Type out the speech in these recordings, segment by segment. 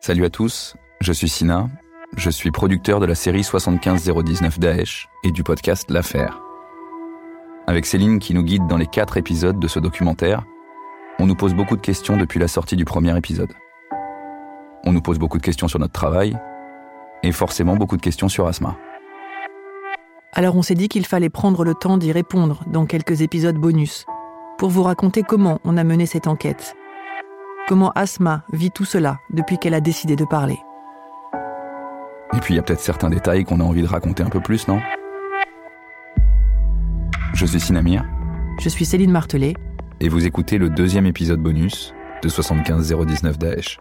Salut à tous, je suis Sina, je suis producteur de la série 75019 Daesh et du podcast L'Affaire. Avec Céline qui nous guide dans les quatre épisodes de ce documentaire, on nous pose beaucoup de questions depuis la sortie du premier épisode. On nous pose beaucoup de questions sur notre travail et forcément beaucoup de questions sur Asma. Alors on s'est dit qu'il fallait prendre le temps d'y répondre dans quelques épisodes bonus, pour vous raconter comment on a mené cette enquête. Comment Asma vit tout cela depuis qu'elle a décidé de parler. Et puis il y a peut-être certains détails qu'on a envie de raconter un peu plus, non? Je suis Sinamir. Je suis Céline Martelet. Et vous écoutez le deuxième épisode bonus de 75019 Daesh.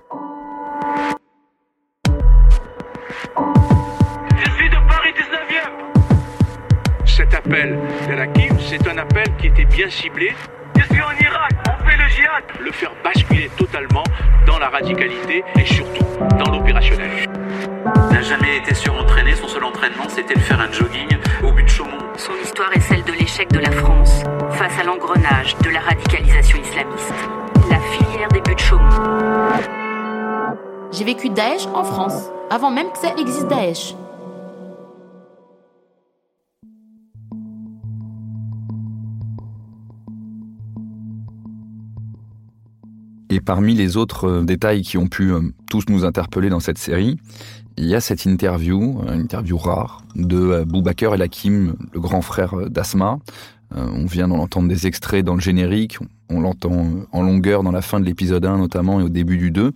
Appel de la Kim, c'est un appel qui était bien ciblé. Je suis en Irak, on fait le djihad. Le faire basculer totalement dans la radicalité et surtout dans l'opérationnel. n'a jamais été surentraîné. Son seul entraînement, c'était de faire un jogging au but de Chaumont. Son histoire est celle de l'échec de la France face à l'engrenage de la radicalisation islamiste. La filière des buts de Chaumont. J'ai vécu Daesh en France, avant même que ça existe Daesh. Et parmi les autres euh, détails qui ont pu euh, tous nous interpeller dans cette série, il y a cette interview, une interview rare, de euh, Boubaker El Hakim, le grand frère d'Asma. On vient d'en entendre des extraits dans le générique, on l'entend en longueur dans la fin de l'épisode 1 notamment et au début du 2.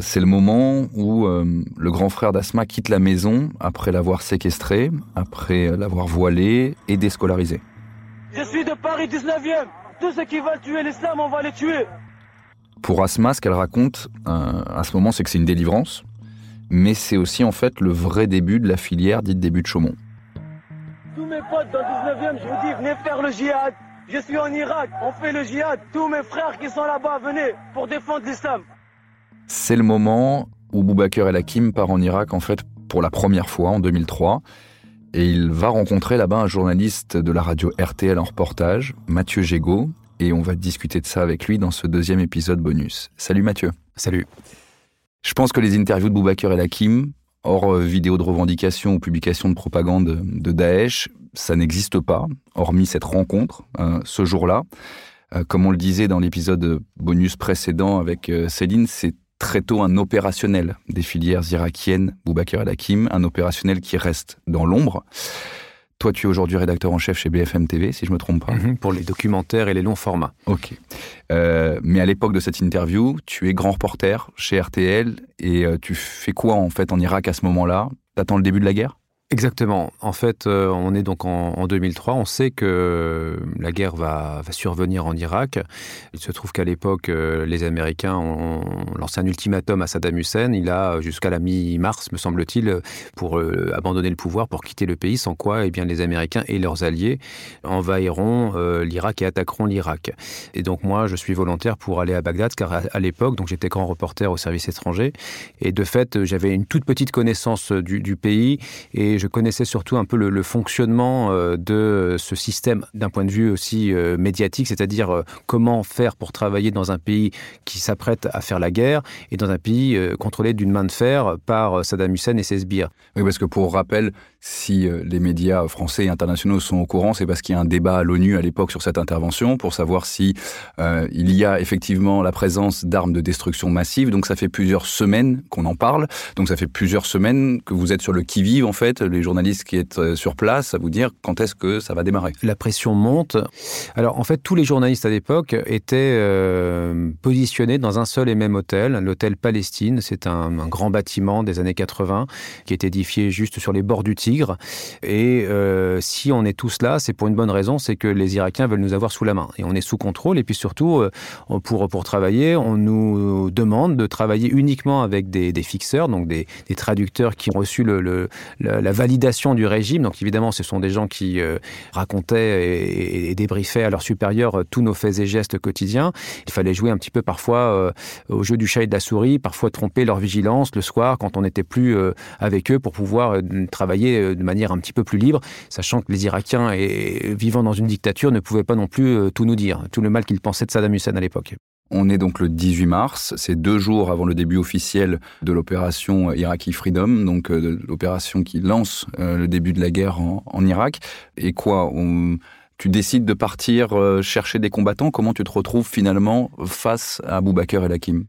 C'est le moment où le grand frère d'Asma quitte la maison après l'avoir séquestré, après l'avoir voilé et déscolarisé. Je suis de Paris 19e. Tous ceux qui veulent tuer l'islam, on va les tuer. Pour Asma, ce qu'elle raconte euh, à ce moment, c'est que c'est une délivrance, mais c'est aussi en fait le vrai début de la filière dite début de Chaumont. Tous mes potes dans le 19e, je vous dis, venez faire le djihad. Je suis en Irak, on fait le djihad. Tous mes frères qui sont là-bas, venez pour défendre l'islam. C'est le moment où Boubaker El Hakim part en Irak en fait pour la première fois en 2003. Et il va rencontrer là-bas un journaliste de la radio RTL en reportage, Mathieu Gégaud, et on va discuter de ça avec lui dans ce deuxième épisode bonus. Salut Mathieu. Salut. Je pense que les interviews de Boubaker et Hakim, hors euh, vidéo de revendication ou publication de propagande de Daesh, ça n'existe pas, hormis cette rencontre euh, ce jour-là. Euh, comme on le disait dans l'épisode bonus précédent avec Céline, c'est très tôt un opérationnel des filières irakiennes, Boubaker El Hakim, un opérationnel qui reste dans l'ombre. Toi, tu es aujourd'hui rédacteur en chef chez BFM TV, si je me trompe pas. Mhm, pour les documentaires et les longs formats. Ok. Euh, mais à l'époque de cette interview, tu es grand reporter chez RTL et euh, tu fais quoi en fait en Irak à ce moment-là? T'attends le début de la guerre? Exactement. En fait, euh, on est donc en, 2003. On sait que la guerre va, survenir en Irak. Il se trouve qu'à l'époque, euh, les Américains ont lancé un ultimatum à Saddam Hussein. Il a jusqu'à la mi-mars, me semble-t-il, pour euh, abandonner le pouvoir, pour quitter le pays, sans quoi eh bien, les Américains et leurs alliés envahiront l'Irak et attaqueront l'Irak. Et donc moi, je suis volontaire pour aller à Bagdad, car à, l'époque, j'étais grand reporter au service étranger. Et de fait, j'avais une toute petite connaissance du, du pays. Et je connaissais surtout un peu le, fonctionnement euh, de ce système d'un point de vue aussi euh, médiatique, c'est-à-dire euh, comment faire pour travailler dans un pays qui s'apprête à faire la guerre et dans un pays contrôlé d'une main de fer par Saddam Hussein et ses sbires. Oui, parce que pour rappel, si les médias français et internationaux sont au courant, c'est parce qu'il y a un débat à l'ONU à l'époque sur cette intervention pour savoir si il y a effectivement la présence d'armes de destruction massive. Donc ça fait plusieurs semaines qu'on en parle. Donc ça fait plusieurs semaines que vous êtes sur le qui-vive en fait les journalistes qui êtes euh, sur place, à vous dire quand est-ce que ça va démarrer La pression monte. Alors en fait, tous les journalistes à l'époque étaient euh, positionnés dans un seul et même hôtel, l'hôtel Palestine. C'est un, un, grand bâtiment des années 80 qui est édifié juste sur les bords du Tigre. Et euh, si on est tous là, c'est pour une bonne raison, c'est que les Irakiens veulent nous avoir sous la main. Et on est sous contrôle. Et puis surtout, euh, pour, pour travailler, on nous demande de travailler uniquement avec des, fixeurs, donc des, traducteurs qui ont reçu la, validation du régime. Donc évidemment, ce sont des gens qui euh, racontaient et, débriefaient à leurs supérieurs tous nos faits et gestes quotidiens. Il fallait jouer un petit peu parfois au jeu du chat et de la souris, parfois tromper leur vigilance le soir quand on n'était plus avec eux pour pouvoir euh, travailler de manière un petit peu plus libre, sachant que les Irakiens et, vivant dans une dictature ne pouvaient pas non plus euh, tout nous dire, tout le mal qu'ils pensaient de Saddam Hussein à l'époque. On est donc le 18 mars, c'est deux jours avant le début officiel de l'opération Iraqi Freedom, donc euh, l'opération qui lance euh, le début de la guerre en, Irak. Et quoi Tu décides de partir euh, chercher des combattants? Comment tu te retrouves finalement face à Boubaker et Lakim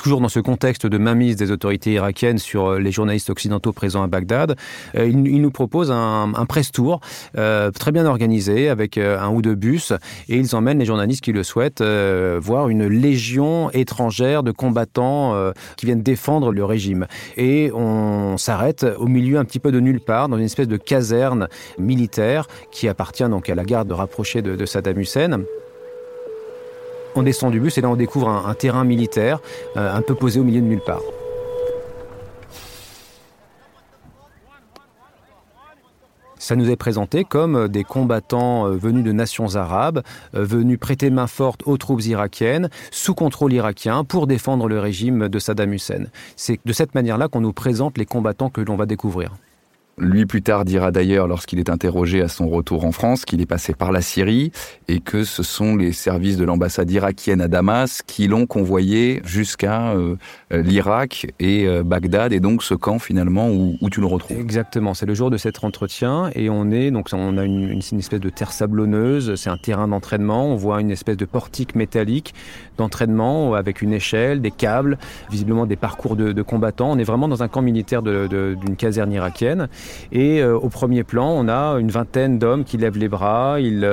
toujours dans ce contexte de mainmise des autorités irakiennes sur euh, les journalistes occidentaux présents à Bagdad, euh, il, nous propose un, un press tour euh, très bien organisé avec euh, un ou deux bus et ils emmènent les journalistes qui le souhaitent voir une légion étrangère de combattants qui viennent défendre le régime. Et on s'arrête au milieu un petit peu de nulle part dans une espèce de caserne militaire qui appartient donc à la garde rapprochée de Saddam Hussein. On descend du bus et là on découvre un, terrain militaire euh, un peu posé au milieu de nulle part. Ça nous est présenté comme euh, des combattants euh, venus de nations arabes, venus prêter main forte aux troupes irakiennes, sous contrôle irakien, pour défendre le régime de Saddam Hussein. C'est de cette manière-là qu'on nous présente les combattants que l'on va découvrir. Lui plus tard dira d'ailleurs lorsqu'il est interrogé à son retour en France qu'il est passé par la Syrie et que ce sont les services de l'ambassade irakienne à Damas qui l'ont convoyé jusqu'à euh, l'Irak et euh, Bagdad et donc ce camp finalement où, tu le retrouves. Exactement, c'est le jour de cet entretien et on est donc on a une, espèce de terre sablonneuse, c'est un terrain d'entraînement, on voit une espèce de portique métallique d'entraînement avec une échelle, des câbles, visiblement des parcours de combattants. On est vraiment dans un camp militaire d'une caserne irakienne. Et euh, au premier plan, on a une vingtaine d'hommes qui lèvent les bras. Il,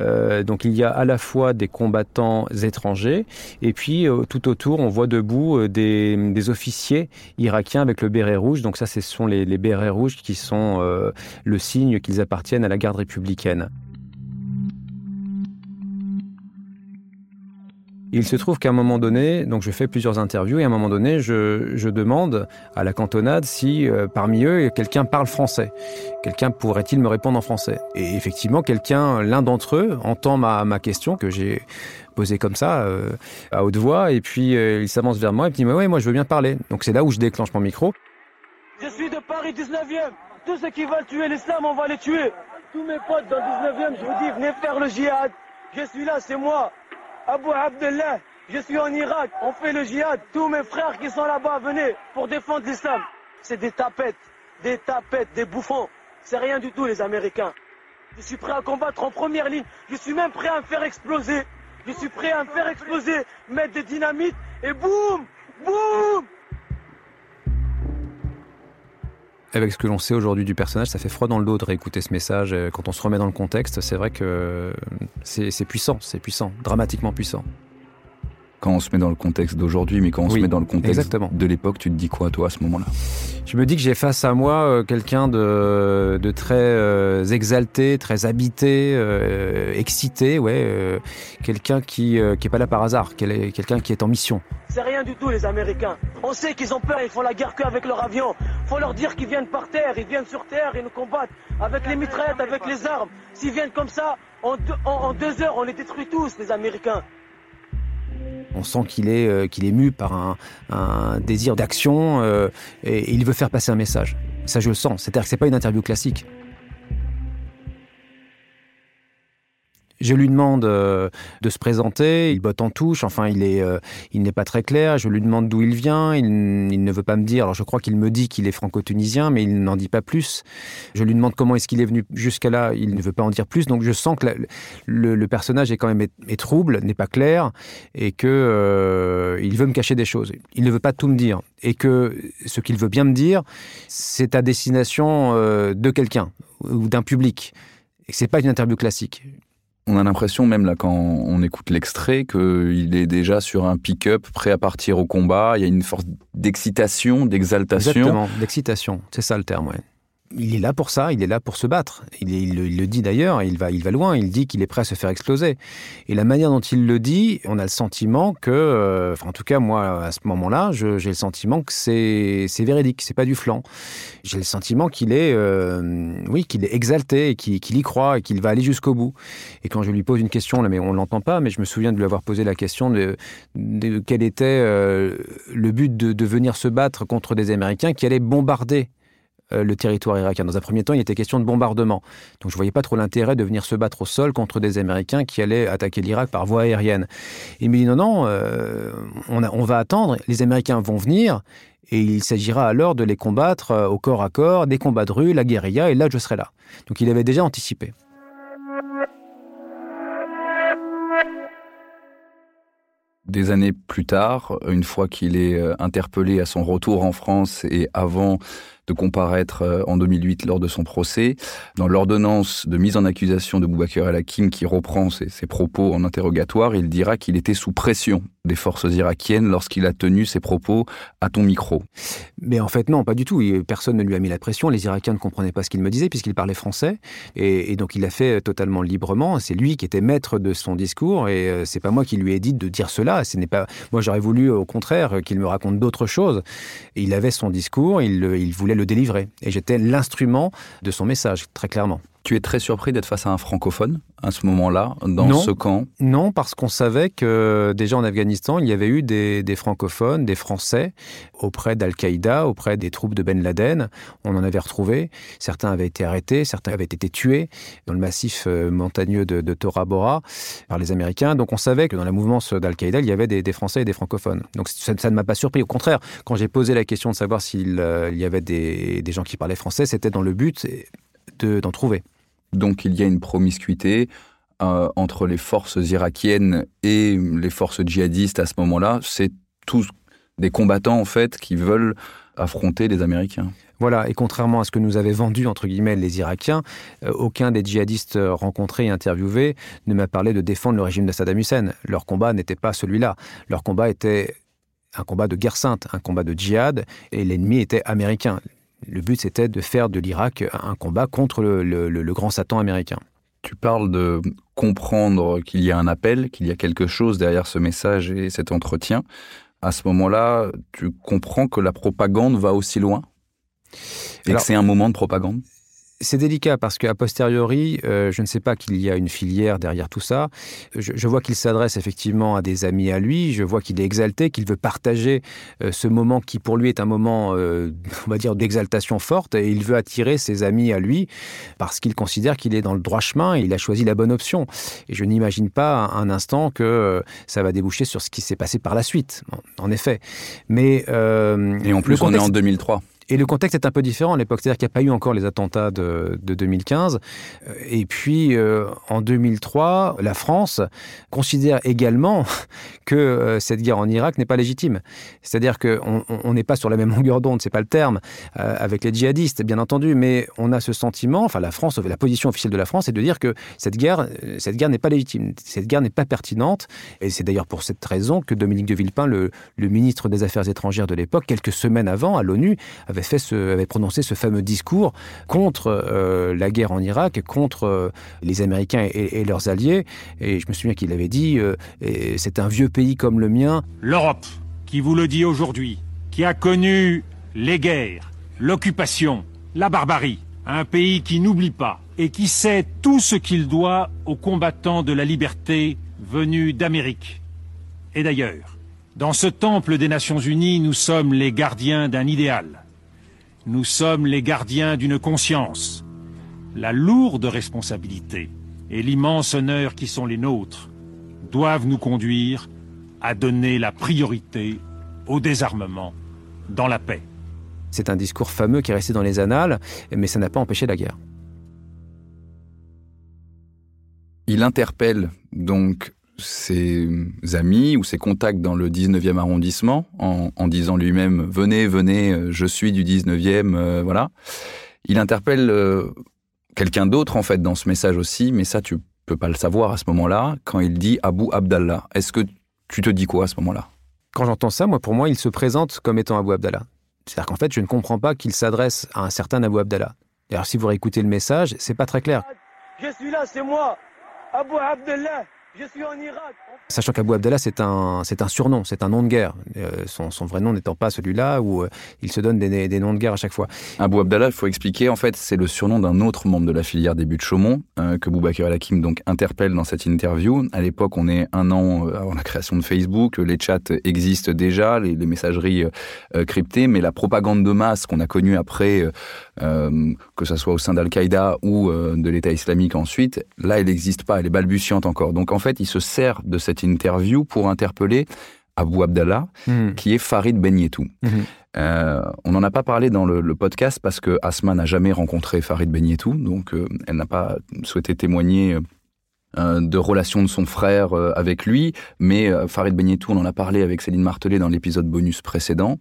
euh, donc il y a à la fois des combattants étrangers et puis euh, tout autour, on voit debout euh, des, des officiers irakiens avec le béret rouge. Donc ça, ce sont les, les bérets rouges qui sont euh, le signe qu'ils appartiennent à la garde républicaine. Il se trouve qu'à un moment donné, donc je fais plusieurs interviews et à un moment donné, je, demande à la cantonade si euh, parmi eux quelqu'un parle français. Quelqu'un pourrait-il me répondre en français? Et effectivement, quelqu'un, l'un d'entre eux, entend ma, question que j'ai posée comme ça euh, à haute voix et puis euh, il s'avance vers moi et me dit mais moi je veux bien parler. Donc c'est là où je déclenche mon micro. Je suis de Paris 19e. Tous ceux qui veulent tuer l'islam, on va les tuer. Tous mes potes dans 19e, je vous dis, venez faire le djihad. Je suis là, c'est moi. Abu Abdullah, je suis en Irak, on fait le djihad. Tous mes frères qui sont là-bas, venez pour défendre l'islam. C'est des tapettes, des tapettes, des bouffons. C'est rien du tout, les Américains. Je suis prêt à combattre en première ligne. Je suis même prêt à me faire exploser. Je suis prêt à me faire exploser, mettre des dynamites et boum, boum. Avec ce que l'on sait aujourd'hui du personnage, ça fait froid dans le dos de réécouter ce message. Quand on se remet dans le contexte, c'est vrai que c'est puissant, c'est puissant, dramatiquement puissant. Quand on se met dans le contexte d'aujourd'hui, mais quand on oui, se met dans le contexte exactement. de l'époque, tu te dis quoi, toi, à ce moment-là? Je me dis que j'ai face à moi euh, quelqu'un de, de, très euh, exalté, très habité, euh, excité, ouais, euh, quelqu'un qui euh, qui est pas là par hasard, quelqu'un qui est en mission. C'est rien du tout, les Américains. On sait qu'ils ont peur, ils font la guerre qu'avec leur avion. Faut leur dire qu'ils viennent par terre, ils viennent sur terre, ils nous combattent avec les mitraillettes, avec les armes. S'ils viennent comme ça, en deux, en, en deux heures, on les détruit tous, les Américains. On sent qu'il est, euh, qu'il est mu par un, un désir d'action euh, et, et, il veut faire passer un message. Ça, je le sens. C'est-à-dire que c'est pas une interview classique. Je lui demande euh, de se présenter, il botte en touche, enfin il est, euh, il n'est pas très clair. Je lui demande d'où il vient, il, ne veut pas me dire. Alors je crois qu'il me dit qu'il est franco-tunisien, mais il n'en dit pas plus. Je lui demande comment est-ce qu'il est venu jusqu'à là, il ne veut pas en dire plus. Donc je sens que le, personnage est quand même trouble, n'est pas clair, et que euh, il veut me cacher des choses. Il ne veut pas tout me dire, et que ce qu'il veut bien me dire, c'est à destination de quelqu'un ou d'un public. Et c'est pas une interview classique. On a l'impression, même là, quand on écoute l'extrait, qu'il est déjà sur un pick-up, prêt à partir au combat. Il y a une force d'excitation, d'exaltation. Exactement, d'excitation. C'est ça le terme, ouais il est là pour ça, il est là pour se battre. Il, le dit d'ailleurs, il va, il va loin, il dit qu'il est prêt à se faire exploser. Et la manière dont il le dit, on a le sentiment que, euh, enfin, en tout cas moi à ce moment-là, j'ai le sentiment que c'est véridique, c'est pas du flanc. J'ai le sentiment qu'il est, euh, oui, qu'il est exalté, qu'il qu y croit et qu'il va aller jusqu'au bout. Et quand je lui pose une question, là, mais on l'entend pas, mais je me souviens de lui avoir posé la question de, quel était euh, le but de, de venir se battre contre des Américains qui allaient bombarder le territoire irakien. Dans un premier temps, il était question de bombardement. Donc je ne voyais pas trop l'intérêt de venir se battre au sol contre des Américains qui allaient attaquer l'Irak par voie aérienne. Il me dit non, non, euh, on va attendre, les Américains vont venir, et il s'agira alors de les combattre euh, au corps à corps, des combats de rue, la guérilla, et là je serai là. Donc il avait déjà anticipé. Des années plus tard, une fois qu'il est interpellé à son retour en France et avant de comparaître euh, en 2008 lors de son procès. Dans l'ordonnance de mise en accusation de Boubacar El Hakim qui reprend ses, propos en interrogatoire, il dira qu'il était sous pression des forces irakiennes lorsqu'il a tenu ses propos à ton micro. Mais en fait non, pas du tout. Personne ne lui a mis la pression. Les Irakiens ne comprenaient pas ce qu'il me disait puisqu'il parlait français et, donc il a fait totalement librement. C'est lui qui était maître de son discours et euh, c'est pas moi qui lui ai dit de dire cela. Ce n'est pas moi j'aurais voulu au contraire qu'il me raconte d'autres choses. Il avait son discours, il, il voulait le délivrer. Et j'étais l'instrument de son message, très clairement. Tu es très surpris d'être face à un francophone à ce moment-là, dans non, ce camp? Non, parce qu'on savait que déjà en Afghanistan, il y avait eu des, des francophones, des Français, auprès d'Al-Qaïda, auprès des troupes de Ben Laden. On en avait retrouvé. Certains avaient été arrêtés, certains avaient été tués dans le massif euh, montagneux de, de Tora Bora par les Américains. Donc on savait que dans la mouvance d'Al-Qaïda, il y avait des, des, Français et des francophones. Donc ça, ça ne m'a pas surpris. Au contraire, quand j'ai posé la question de savoir s'il euh, y avait des, des gens qui parlaient français, c'était dans le but d'en de, trouver. Donc il y a une promiscuité euh, entre les forces irakiennes et les forces djihadistes à ce moment-là. C'est tous des combattants en fait qui veulent affronter les Américains. Voilà, et contrairement à ce que nous avaient vendu entre guillemets les Irakiens, euh, aucun des djihadistes rencontrés et interviewés ne m'a parlé de défendre le régime de Saddam Hussein. Leur combat n'était pas celui-là. Leur combat était un combat de guerre sainte, un combat de djihad, et l'ennemi était américain. Le but c'était de faire de l'Irak un combat contre le, le, le grand Satan américain. Tu parles de comprendre qu'il y a un appel, qu'il y a quelque chose derrière ce message et cet entretien. À ce moment-là, tu comprends que la propagande va aussi loin et Alors, que c'est un moment de propagande? C'est délicat parce qu'à posteriori, euh, je ne sais pas qu'il y a une filière derrière tout ça. Je, je vois qu'il s'adresse effectivement à des amis à lui. Je vois qu'il est exalté, qu'il veut partager euh, ce moment qui pour lui est un moment, euh, on va dire, d'exaltation forte. Et il veut attirer ses amis à lui parce qu'il considère qu'il est dans le droit chemin et il a choisi la bonne option. Et je n'imagine pas un instant que ça va déboucher sur ce qui s'est passé par la suite. En effet. Mais et en plus, contexte... on est en 2003. Et le contexte est un peu différent à l'époque, c'est-à-dire qu'il n'y a pas eu encore les attentats de, de 2015. Et puis, euh, en 2003, la France considère également que euh, cette guerre en Irak n'est pas légitime. C'est-à-dire qu'on n'est pas sur la même longueur d'onde, c'est pas le terme, euh, avec les djihadistes, bien entendu, mais on a ce sentiment, enfin la France, la position officielle de la France, est de dire que cette guerre, cette guerre n'est pas légitime, cette guerre n'est pas pertinente. Et c'est d'ailleurs pour cette raison que Dominique de Villepin, le, le ministre des Affaires étrangères de l'époque, quelques semaines avant, à l'ONU, avait prononcé ce fameux discours contre euh, la guerre en Irak, contre euh, les Américains et, et leurs alliés. Et je me souviens qu'il avait dit euh, c'est un vieux pays comme le mien. L'Europe, qui vous le dit aujourd'hui, qui a connu les guerres, l'occupation, la barbarie, un pays qui n'oublie pas et qui sait tout ce qu'il doit aux combattants de la liberté venus d'Amérique et d'ailleurs. Dans ce temple des Nations Unies, nous sommes les gardiens d'un idéal. Nous sommes les gardiens d'une conscience. La lourde responsabilité et l'immense honneur qui sont les nôtres doivent nous conduire à donner la priorité au désarmement dans la paix. C'est un discours fameux qui est resté dans les annales, mais ça n'a pas empêché la guerre. Il interpelle donc ses amis ou ses contacts dans le 19e arrondissement en, disant lui-même venez venez je suis du 19e euh, voilà. Il interpelle euh, quelqu'un d'autre en fait dans ce message aussi mais ça tu peux pas le savoir à ce moment-là quand il dit Abu Abdallah. Est-ce que tu te dis quoi à ce moment-là? Quand j'entends ça moi pour moi il se présente comme étant Abu Abdallah. C'est-à-dire qu'en fait je ne comprends pas qu'il s'adresse à un certain Abu Abdallah. Alors si vous réécoutez le message c'est pas très clair. Je suis là c'est moi Abu Abdallah je suis en Irak. Sachant qu'Abou Abdallah, c'est un, c'est un surnom, c'est un nom de guerre. Euh, son, son, vrai nom n'étant pas celui-là où euh, il se donne des, des, noms de guerre à chaque fois. Abou Abdallah, il faut expliquer, en fait, c'est le surnom d'un autre membre de la filière des buts de Chaumont, euh, que Boubacar El Hakim donc interpelle dans cette interview. À l'époque, on est un an avant la création de Facebook, les chats existent déjà, les, les messageries cryptées, mais la propagande de masse qu'on a connue après, que ce soit au sein d'Al-Qaïda ou de l'État islamique ensuite, là, elle n'existe pas, elle est balbutiante encore. Donc en fait, il se sert de cette interview pour interpeller Abou Abdallah, hmm. qui est Farid Benyetou. Hmm. Euh, on n'en a pas parlé dans le, podcast parce que Asma n'a jamais rencontré Farid Benyetou, donc euh, elle n'a pas souhaité témoigner euh, de relations de son frère avec lui, mais Farid Benyetou, on en a parlé avec Céline Martelet dans l'épisode bonus précédent.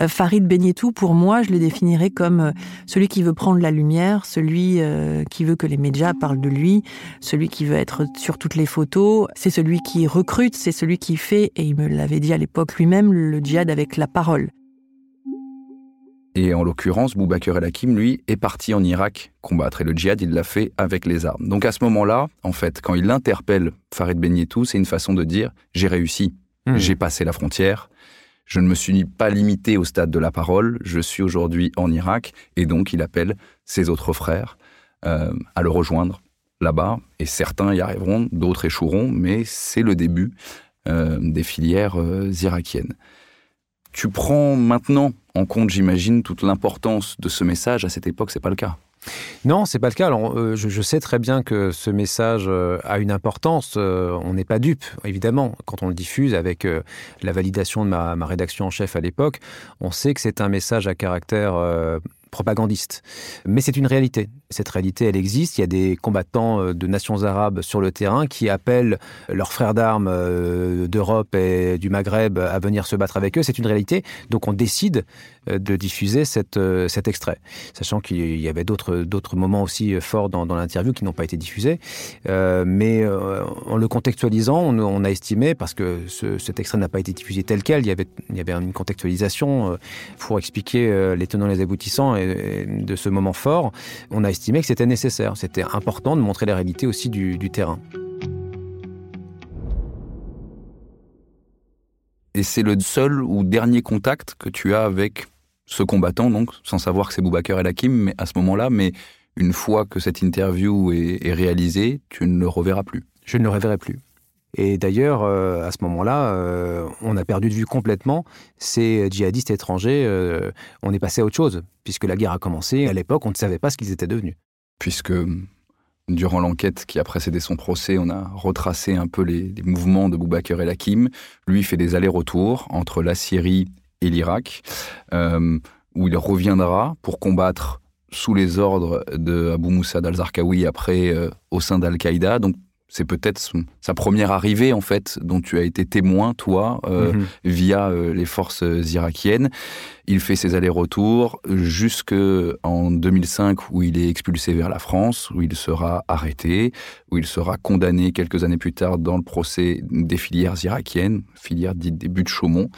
Euh, Farid Benyetou, pour moi, je le définirais comme euh, celui qui veut prendre la lumière, celui euh, qui veut que les médias parlent de lui, celui qui veut être sur toutes les photos. C'est celui qui recrute, c'est celui qui fait, et il me l'avait dit à l'époque lui-même, le djihad avec la parole. Et en l'occurrence, Boubaker El Hakim, lui, est parti en Irak combattre. Et le djihad, il l'a fait avec les armes. Donc à ce moment-là, en fait, quand il interpelle Farid Benyetou, c'est une façon de dire « j'ai réussi, mmh. j'ai passé la frontière, je ne me suis pas limité au stade de la parole, je suis aujourd'hui en Irak, et donc il appelle ses autres frères euh, à le rejoindre là-bas, et certains y arriveront, d'autres échoueront, mais c'est le début euh, des filières euh, irakiennes. Tu prends maintenant en compte, j'imagine, toute l'importance de ce message. À cette époque, c'est pas le cas. Non, c'est pas le cas. Alors, euh, je, sais très bien que ce message euh, a une importance. Euh, on n'est pas dupe, évidemment. Quand on le diffuse avec la validation de ma, ma, rédaction en chef à l'époque, on sait que c'est un message à caractère propagandiste. Mais c'est une réalité. Cette réalité, elle existe. Il y a des combattants euh, de nations arabes sur le terrain qui appellent leurs frères d'armes euh, d'Europe et du Maghreb à venir se battre avec eux. C'est une réalité. Donc on décide euh, de diffuser cet extrait. Sachant qu'il y avait d'autres moments aussi forts dans, l'interview qui n'ont pas été diffusés. Mais en le contextualisant, on, a estimé, parce que ce, cet extrait n'a pas été diffusé tel quel, il y avait une contextualisation pour expliquer les tenants et les aboutissants de ce moment fort, on a estimé que c'était nécessaire. C'était important de montrer la réalité aussi du, du terrain. Et c'est le seul ou dernier contact que tu as avec ce combattant, donc, sans savoir que c'est Boubacar El Hakim, mais à ce moment-là, mais une fois que cette interview est, est réalisée, tu ne le reverras plus. Je ne le reverrai plus. Et d'ailleurs, euh, à ce moment-là, euh, on a perdu de vue complètement ces djihadistes étrangers. Euh, on est passé à autre chose, puisque la guerre a commencé. À l'époque, on ne savait pas ce qu'ils étaient devenus. Puisque durant l'enquête qui a précédé son procès, on a retracé un peu les, mouvements de Boubaker el Hakim. Lui fait des allers-retours entre la Syrie et l'Irak, où il reviendra pour combattre sous les ordres de Abu Moussa al-Zarqawi après au sein d'Al-Qaïda. Donc c'est peut-être sa première arrivée en fait dont tu as été témoin toi euh, mm -hmm. via euh, les forces irakiennes. Il fait ses allers-retours jusque en 2005 où il est expulsé vers la France où il sera arrêté où il sera condamné quelques années plus tard dans le procès des filières irakiennes filières dites des buts de Chaumont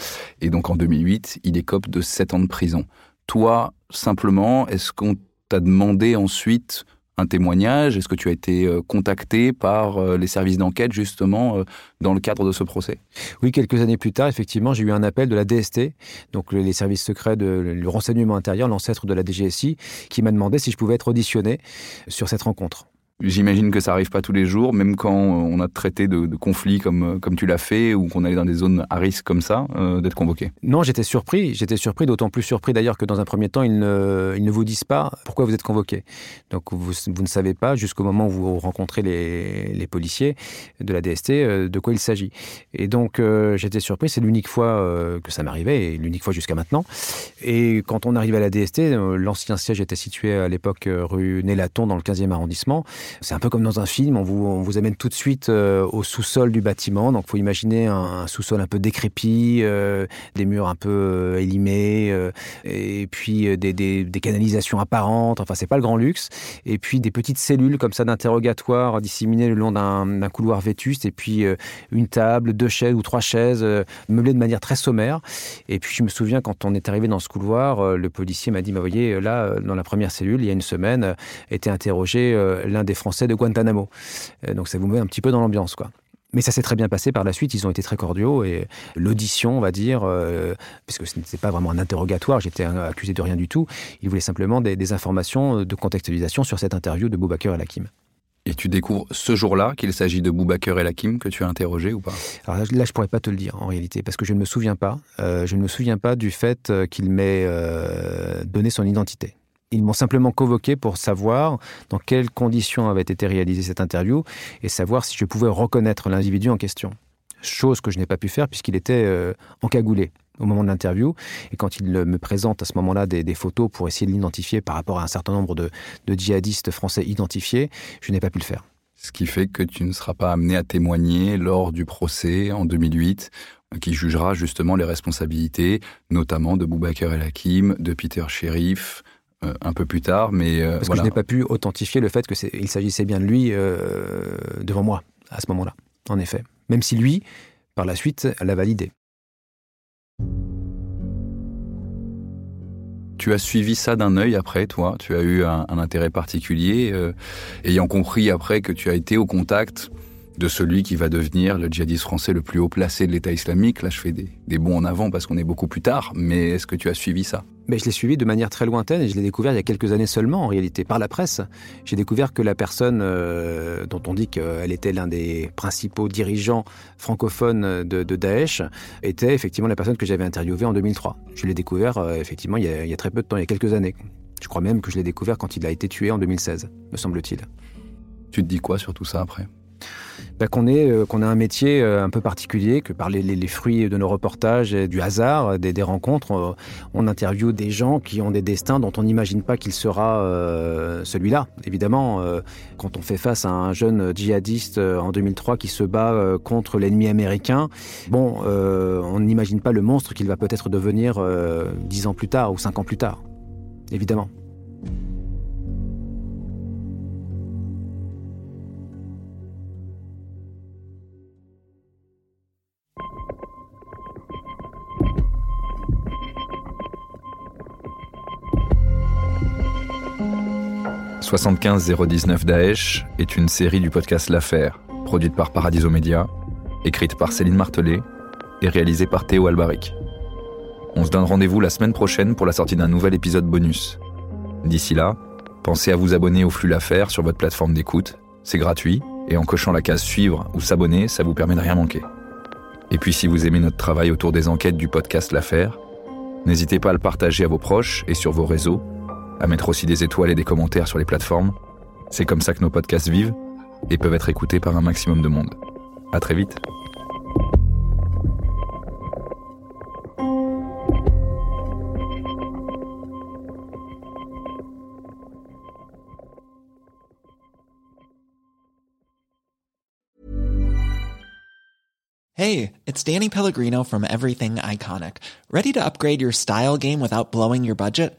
et donc en 2008 il écope de sept ans de prison. Toi simplement est-ce qu'on t'a demandé ensuite un témoignage? Est-ce que tu as été euh, contacté par euh, les services d'enquête justement euh, dans le cadre de ce procès? Oui, quelques années plus tard, effectivement, j'ai eu un appel de la DST, donc les services secrets de le renseignement intérieur, l'ancêtre de la DGSI, qui m'a demandé si je pouvais être auditionné sur cette rencontre. J'imagine que ça arrive pas tous les jours, même quand on a traité de, conflits comme, comme tu l'as fait ou qu'on allait dans des zones à risque comme ça, euh, d'être convoqué. Non, j'étais surpris. J'étais surpris, d'autant plus surpris d'ailleurs que dans un premier temps, ils ne, ils ne vous disent pas pourquoi vous êtes convoqué. Donc vous, vous ne savez pas jusqu'au moment où vous rencontrez les, les policiers de la DST euh, de quoi il s'agit. Et donc euh, j'étais surpris. C'est l'unique fois euh, que ça m'arrivait et l'unique fois jusqu'à maintenant. Et quand on arrive à la DST, euh, l'ancien siège était situé à l'époque euh, rue Nélaton dans le 15e arrondissement. C'est un peu comme dans un film, on vous, on vous amène tout de suite euh, au sous-sol du bâtiment. Donc, il faut imaginer un, sous-sol un peu décrépit, euh, des murs un peu euh, élimés, et puis des, des, canalisations apparentes. Enfin, c'est pas le grand luxe. Et puis des petites cellules comme ça d'interrogatoire disséminées le long d'un couloir vétuste, et puis une table, deux chaises ou trois chaises meublées de manière très sommaire. Et puis, je me souviens quand on est arrivé dans ce couloir, le policier m'a dit, bah, voyez, là, dans la première cellule, il y a une semaine, était interrogé l'un des Français de Guantanamo. Euh, donc ça vous met un petit peu dans l'ambiance, quoi. Mais ça s'est très bien passé par la suite, ils ont été très cordiaux et l'audition, on va dire, euh, puisque ce n'était pas vraiment un interrogatoire, j'étais accusé de rien du tout, ils voulaient simplement des, des informations de contextualisation sur cette interview de Boubacar El Hakim. Et tu découvres ce jour-là qu'il s'agit de Boubaker El Hakim que tu as interrogé ou pas? Alors là, je pourrais pas te le dire en réalité, parce que je ne me souviens pas. Euh, je ne me souviens pas du fait euh, qu'il m'ait euh, donné son identité. Ils m'ont simplement convoqué pour savoir dans quelles conditions avait été réalisée cette interview et savoir si je pouvais reconnaître l'individu en question. Chose que je n'ai pas pu faire puisqu'il était euh, encagoulé au moment de l'interview. Et quand il me présente à ce moment-là des, photos pour essayer de l'identifier par rapport à un certain nombre de, djihadistes français identifiés, je n'ai pas pu le faire. Ce qui fait que tu ne seras pas amené à témoigner lors du procès en 2008 qui jugera justement les responsabilités, notamment de Boubaker El Hakim, de Peter Sheriff, euh, un peu plus tard, mais euh, Parce voilà. que je n'ai pas pu authentifier le fait qu'il s'agissait bien de lui euh, devant moi à ce moment-là, en effet. Même si lui, par la suite, l'a validé. Tu as suivi ça d'un œil après, toi? Tu as eu un, un intérêt particulier, euh, ayant compris après que tu as été au contact de celui qui va devenir le djihadiste français le plus haut placé de l'État islamique. Là, je fais des, des bons en avant parce qu'on est beaucoup plus tard, mais est-ce que tu as suivi ça? Mais je l'ai suivi de manière très lointaine et je l'ai découvert il y a quelques années seulement, en réalité, par la presse. J'ai découvert que la personne euh, dont on dit qu'elle était l'un des principaux dirigeants francophones de, de, Daesh était effectivement la personne que j'avais interviewée en 2003. Je l'ai découvert euh, effectivement il y, a, il y a très peu de temps, il y a quelques années. Je crois même que je l'ai découvert quand il a été tué en 2016, me semble-t-il. Tu te dis quoi sur tout ça après? Ben, qu'on euh, qu'on a un métier euh, un peu particulier, que par les, fruits de nos reportages, et du hasard, des, des rencontres, on, interviewe des gens qui ont des destins dont on n'imagine pas qu'il sera euh, celui-là. Évidemment, euh, quand on fait face à un jeune djihadiste euh, en 2003 qui se bat euh, contre l'ennemi américain, bon, euh, on n'imagine pas le monstre qu'il va peut-être devenir euh, dix ans plus tard ou cinq ans plus tard. Évidemment. « 75 019 Daesh est une série du podcast L'Affaire, produite par Paradiso Media, écrite par Céline Martelet et réalisée par Théo Albaric. On se donne rendez-vous la semaine prochaine pour la sortie d'un nouvel épisode bonus. D'ici là, pensez à vous abonner au flux L'Affaire sur votre plateforme d'écoute, c'est gratuit, et en cochant la case suivre ou s'abonner, ça vous permet de rien manquer. Et puis si vous aimez notre travail autour des enquêtes du podcast L'Affaire, n'hésitez pas à le partager à vos proches et sur vos réseaux, à mettre aussi des étoiles et des commentaires sur les plateformes. C'est comme ça que nos podcasts vivent et peuvent être écoutés par un maximum de monde. À très vite. Hey, it's Danny Pellegrino from Everything Iconic. Ready to upgrade your style game without blowing your budget?